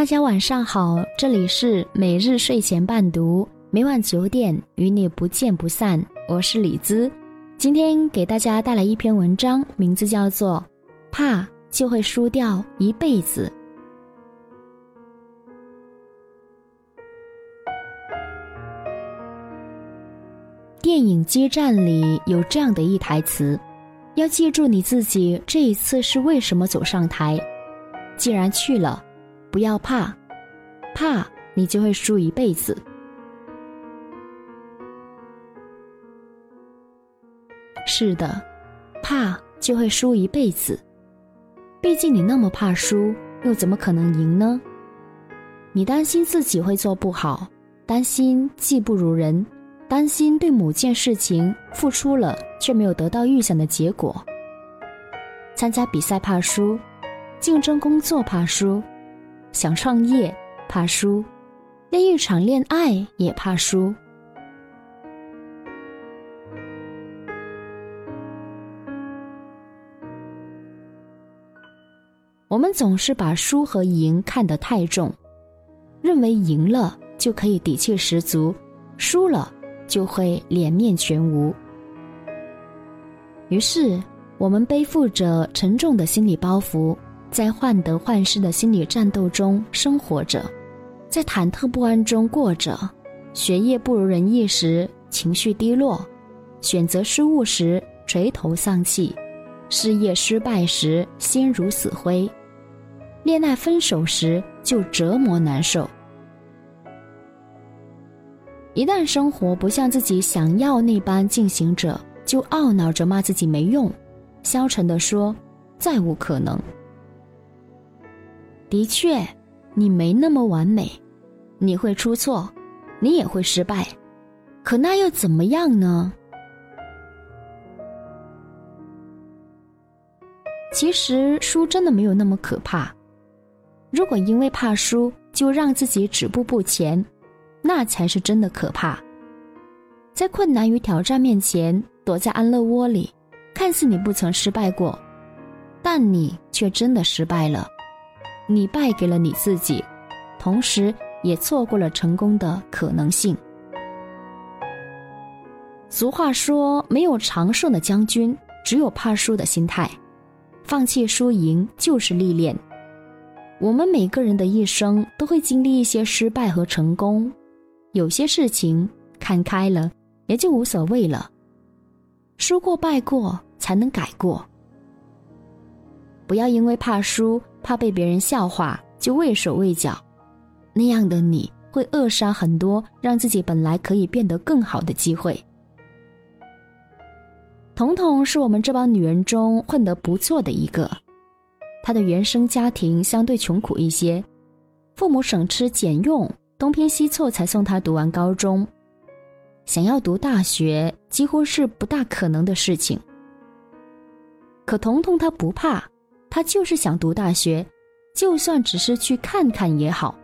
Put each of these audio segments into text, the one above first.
大家晚上好，这里是每日睡前伴读，每晚九点与你不见不散。我是李兹，今天给大家带来一篇文章，名字叫做《怕就会输掉一辈子》。电影《激战》里有这样的一台词：“要记住你自己这一次是为什么走上台，既然去了。”不要怕，怕你就会输一辈子。是的，怕就会输一辈子。毕竟你那么怕输，又怎么可能赢呢？你担心自己会做不好，担心技不如人，担心对某件事情付出了却没有得到预想的结果。参加比赛怕输，竞争工作怕输。想创业，怕输；恋一场恋爱也怕输。我们总是把输和赢看得太重，认为赢了就可以底气十足，输了就会脸面全无。于是，我们背负着沉重的心理包袱。在患得患失的心理战斗中生活着，在忐忑不安中过着，学业不如人意时情绪低落，选择失误时垂头丧气，事业失败时心如死灰，恋爱分手时就折磨难受。一旦生活不像自己想要那般进行着，就懊恼着骂自己没用，消沉地说：“再无可能。”的确，你没那么完美，你会出错，你也会失败，可那又怎么样呢？其实输真的没有那么可怕。如果因为怕输就让自己止步不前，那才是真的可怕。在困难与挑战面前躲在安乐窝里，看似你不曾失败过，但你却真的失败了。你败给了你自己，同时也错过了成功的可能性。俗话说：“没有长胜的将军，只有怕输的心态。”放弃输赢就是历练。我们每个人的一生都会经历一些失败和成功，有些事情看开了也就无所谓了。输过败过才能改过。不要因为怕输。怕被别人笑话，就畏手畏脚，那样的你会扼杀很多让自己本来可以变得更好的机会。彤彤是我们这帮女人中混得不错的一个，她的原生家庭相对穷苦一些，父母省吃俭用，东拼西凑才送她读完高中。想要读大学几乎是不大可能的事情，可彤彤她不怕。他就是想读大学，就算只是去看看也好。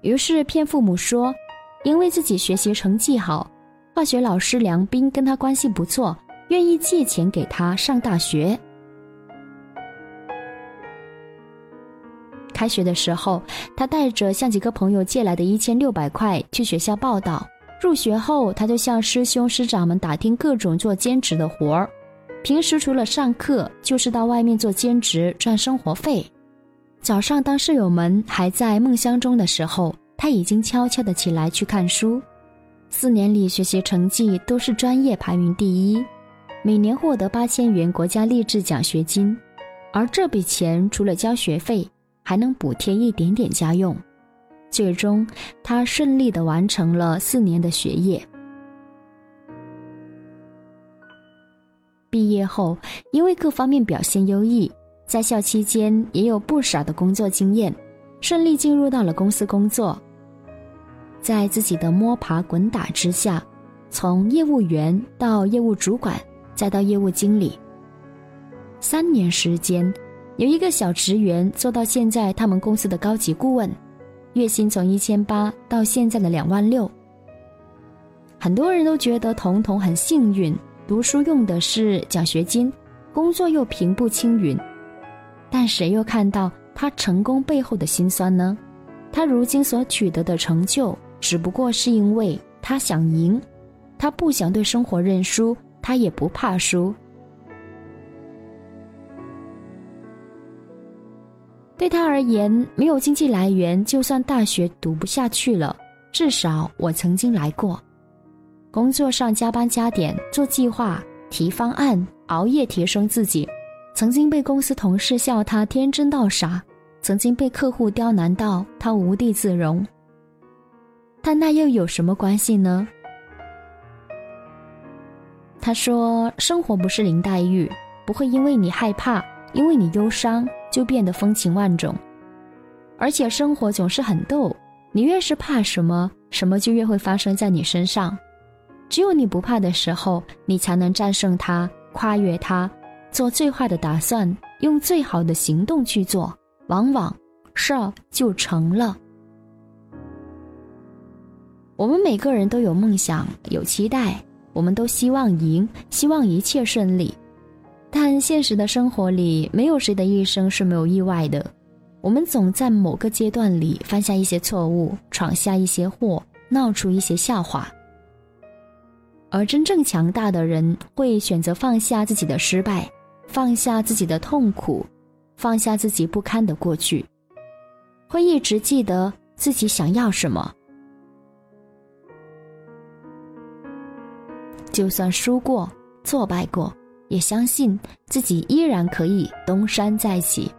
于是骗父母说，因为自己学习成绩好，化学老师梁斌跟他关系不错，愿意借钱给他上大学。开学的时候，他带着向几个朋友借来的一千六百块去学校报道。入学后，他就向师兄师长们打听各种做兼职的活儿。平时除了上课，就是到外面做兼职赚生活费。早上当室友们还在梦乡中的时候，他已经悄悄的起来去看书。四年里学习成绩都是专业排名第一，每年获得八千元国家励志奖学金，而这笔钱除了交学费，还能补贴一点点家用。最终，他顺利的完成了四年的学业。毕业后，因为各方面表现优异，在校期间也有不少的工作经验，顺利进入到了公司工作。在自己的摸爬滚打之下，从业务员到业务主管，再到业务经理，三年时间，有一个小职员做到现在他们公司的高级顾问，月薪从一千八到现在的两万六。很多人都觉得彤彤很幸运。读书用的是奖学金，工作又平步青云，但谁又看到他成功背后的辛酸呢？他如今所取得的成就，只不过是因为他想赢，他不想对生活认输，他也不怕输。对他而言，没有经济来源，就算大学读不下去了，至少我曾经来过。工作上加班加点，做计划、提方案，熬夜提升自己，曾经被公司同事笑他天真到傻，曾经被客户刁难到他无地自容。但那又有什么关系呢？他说：“生活不是林黛玉，不会因为你害怕，因为你忧伤。”就变得风情万种，而且生活总是很逗。你越是怕什么，什么就越会发生在你身上。只有你不怕的时候，你才能战胜它，跨越它，做最坏的打算，用最好的行动去做，往往事儿就成了。我们每个人都有梦想，有期待，我们都希望赢，希望一切顺利。但现实的生活里，没有谁的一生是没有意外的。我们总在某个阶段里犯下一些错误，闯下一些祸，闹出一些笑话。而真正强大的人，会选择放下自己的失败，放下自己的痛苦，放下自己不堪的过去，会一直记得自己想要什么。就算输过，挫败过。也相信自己依然可以东山再起。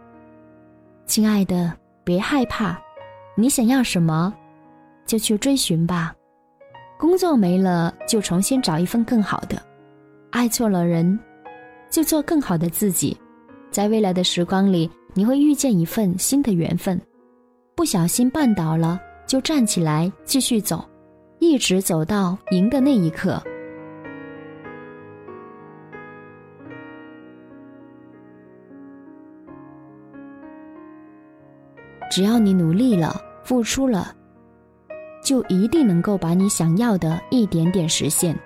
亲爱的，别害怕，你想要什么，就去追寻吧。工作没了，就重新找一份更好的；爱错了人，就做更好的自己。在未来的时光里，你会遇见一份新的缘分。不小心绊倒了，就站起来继续走，一直走到赢的那一刻。只要你努力了，付出了，就一定能够把你想要的一点点实现。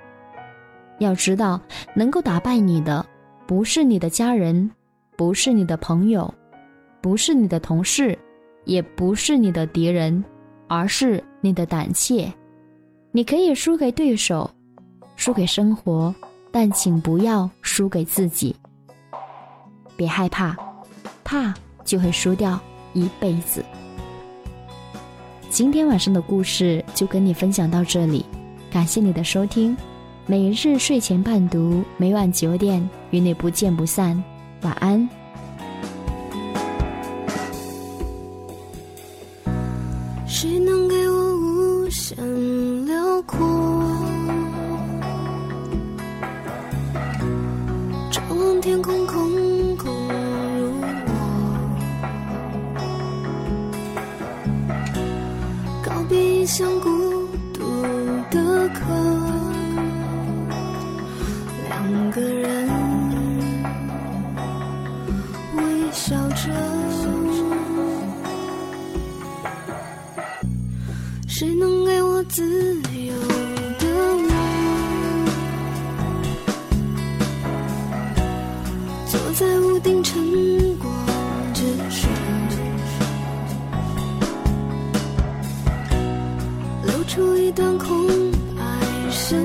要知道，能够打败你的，不是你的家人，不是你的朋友，不是你的同事，也不是你的敌人，而是你的胆怯。你可以输给对手，输给生活，但请不要输给自己。别害怕，怕就会输掉。一辈子。今天晚上的故事就跟你分享到这里，感谢你的收听。每日睡前伴读，每晚九点与你不见不散。晚安。谁能给我无限辽阔？张望天空空。像孤独的客，两个人微笑着。谁能给我自由的我？坐在屋顶晨算空白生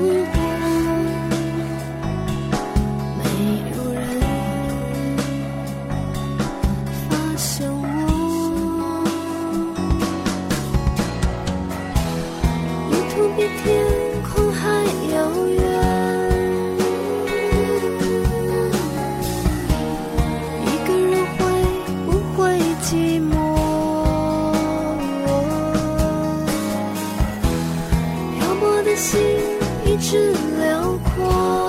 心一直辽阔。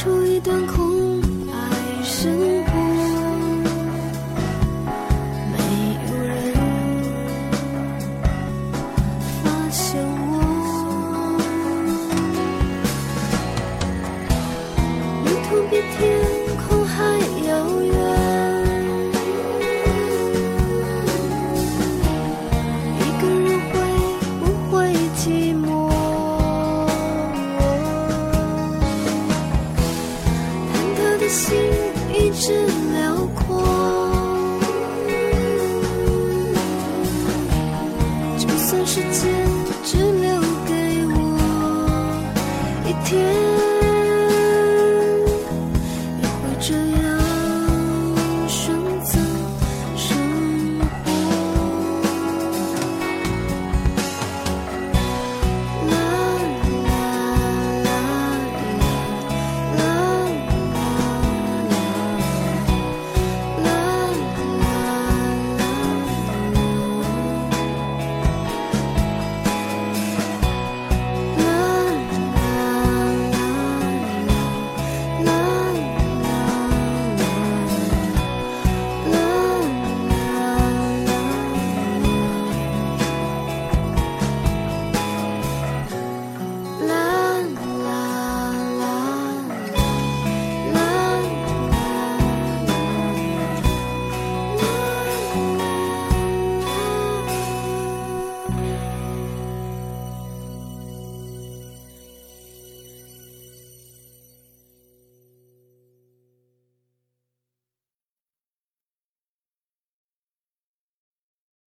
出一段空一天。